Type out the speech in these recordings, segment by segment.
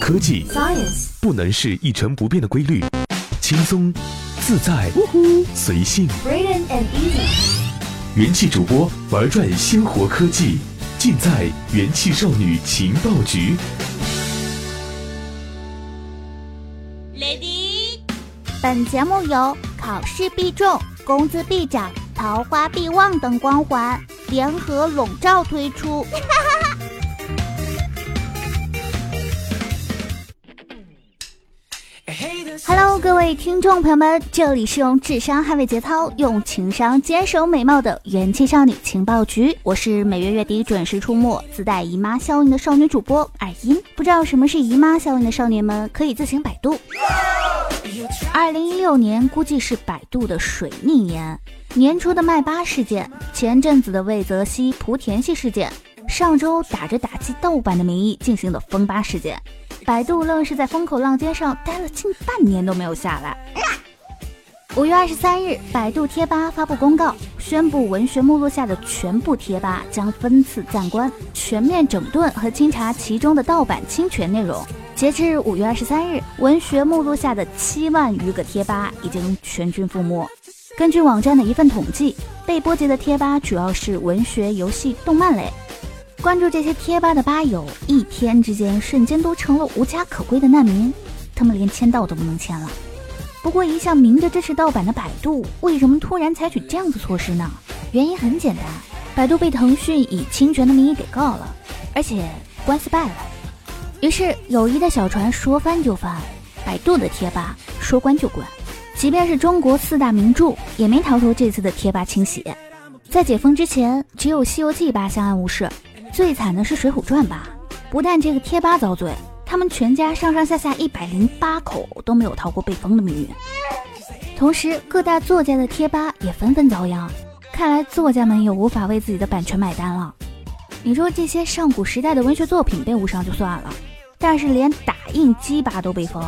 科技 Science 不能是一成不变的规律，轻松、自在、随性。Brilliant and easy 元气主播玩转鲜活科技，尽在元气少女情报局。Lady，本节目由考试必中、工资必涨、桃花必旺等光环联合笼罩推出。Hello，各位听众朋友们，这里是用智商捍卫节操，用情商坚守美貌的元气少女情报局，我是每月月底准时出没、自带姨妈效应的少女主播耳音。不知道什么是姨妈效应的少年们，可以自行百度。二零一六年估计是百度的水逆年，年初的麦巴事件，前阵子的魏则西、莆田系事件，上周打着打击盗版的名义进行的封吧事件，百度愣是在风口浪尖上待了近半年都没有下来。五月二十三日，百度贴吧发布公告，宣布文学目录下的全部贴吧将分次暂关，全面整顿和清查其中的盗版侵权内容。截至五月二十三日，文学目录下的七万余个贴吧已经全军覆没。根据网站的一份统计，被波及的贴吧主要是文学、游戏、动漫类。关注这些贴吧的吧友，一天之间瞬间都成了无家可归的难民，他们连签到都不能签了。不过，一向明着支持盗版的百度，为什么突然采取这样的措施呢？原因很简单，百度被腾讯以侵权的名义给告了，而且官司败了。于是，友谊的小船说翻就翻，百度的贴吧说关就关。即便是中国四大名著，也没逃脱这次的贴吧清洗。在解封之前，只有《西游记》吧相安无事，最惨的是《水浒传》吧。不但这个贴吧遭罪，他们全家上上下下一百零八口都没有逃过被封的命运。同时，各大作家的贴吧也纷纷遭殃。看来作家们也无法为自己的版权买单了。你说这些上古时代的文学作品被无伤就算了，但是连打印机吧都被封，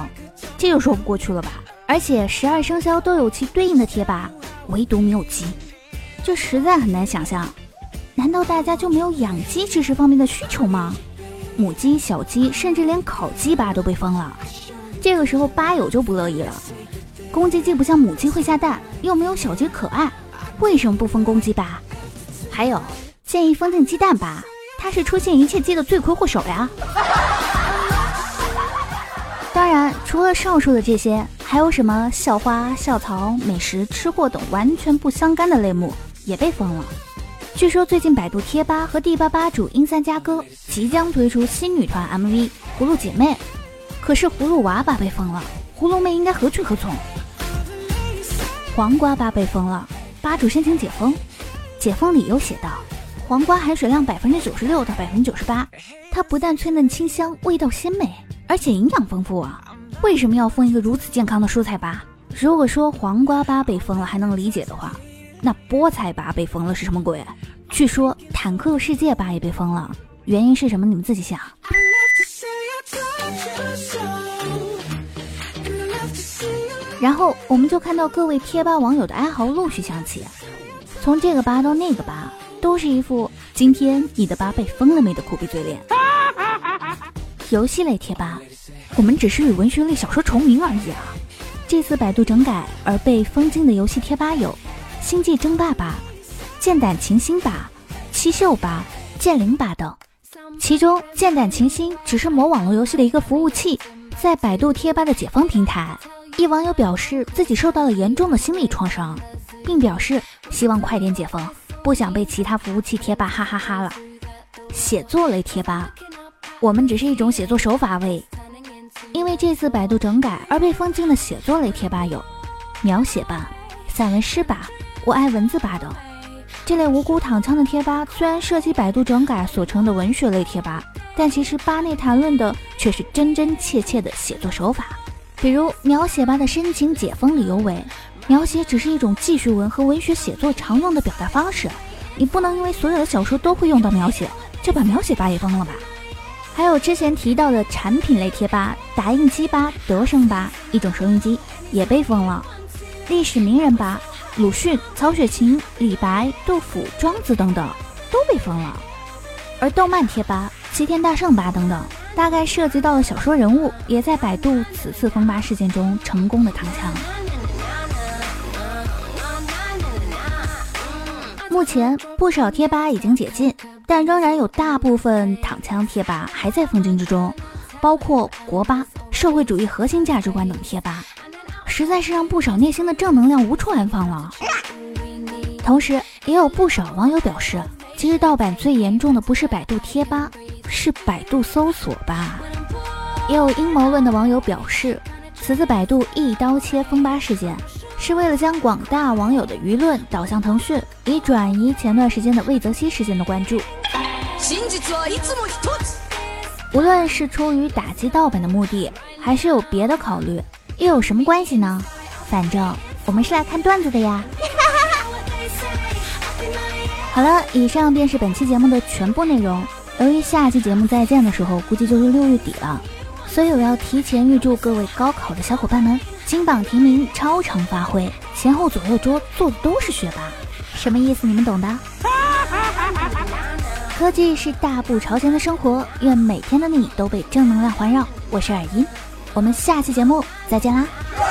这就说不过去了吧？而且十二生肖都有其对应的贴吧，唯独没有鸡，这实在很难想象。难道大家就没有养鸡知识方面的需求吗？母鸡、小鸡，甚至连烤鸡吧都被封了。这个时候吧友就不乐意了，公鸡既不像母鸡会下蛋，又没有小鸡可爱，为什么不封公鸡吧？还有。建议封禁鸡蛋吧，它是出现一切鸡的罪魁祸首呀。当然，除了上述的这些，还有什么校花、校草、美食、吃货等完全不相干的类目也被封了。据说最近百度贴吧和第八吧主英三加哥即将推出新女团 MV《葫芦姐妹》，可是葫芦娃吧被封了，葫芦妹应该何去何从？黄瓜吧被封了，吧主申请解封，解封理由写道。黄瓜含水量百分之九十六到百分之九十八，它不但脆嫩清香，味道鲜美，而且营养丰富啊！为什么要封一个如此健康的蔬菜吧？如果说黄瓜吧被封了还能理解的话，那菠菜吧被封了是什么鬼？据说坦克世界吧也被封了，原因是什么？你们自己想。然后我们就看到各位贴吧网友的哀嚎陆续响起，从这个吧到那个吧。都是一副今天你的吧被封了没的苦逼嘴脸。游戏类贴吧，我们只是与文学类小说重名而已啊。这次百度整改而被封禁的游戏贴吧有《星际争霸吧》《剑胆琴心吧》《七秀吧》《剑灵吧》等。其中，《剑胆琴心》只是某网络游戏的一个服务器。在百度贴吧的解封平台，一网友表示自己受到了严重的心理创伤，并表示希望快点解封。不想被其他服务器贴吧哈哈哈了。写作类贴吧，我们只是一种写作手法为。因为这次百度整改而被封禁的写作类贴吧有描写吧、散文诗吧、我爱文字吧等。这类无辜躺枪的贴吧虽然涉及百度整改所成的文学类贴吧，但其实吧内谈论的却是真真切切的写作手法。比如描写吧的申请解封理由为。描写只是一种记叙文和文学写作常用的表达方式，你不能因为所有的小说都会用到描写，就把描写吧也封了吧。还有之前提到的产品类贴吧、打印机吧、德胜吧，一种收音机也被封了。历史名人吧，鲁迅、曹雪芹、李白、杜甫、庄子等等都被封了。而动漫贴吧、齐天大圣吧等等大概涉及到了小说人物，也在百度此次封吧事件中成功的躺枪。目前不少贴吧已经解禁，但仍然有大部分躺枪贴吧还在封禁之中，包括国吧、社会主义核心价值观等贴吧，实在是让不少内心的正能量无处安放了。同时，也有不少网友表示，其实盗版最严重的不是百度贴吧。是百度搜索吧？也有阴谋论的网友表示，此次百度一刀切封吧事件，是为了将广大网友的舆论导向腾讯，以转移前段时间的魏则西事件的关注。无论是出于打击盗版的目的，还是有别的考虑，又有什么关系呢？反正我们是来看段子的呀。好了，以上便是本期节目的全部内容。由于下期节目再见的时候，估计就是六月底了，所以我要提前预祝各位高考的小伙伴们金榜题名，超常发挥，前后左右桌坐的都是学霸。什么意思？你们懂的。科技是大步朝前的生活，愿每天的你都被正能量环绕。我是耳音，我们下期节目再见啦。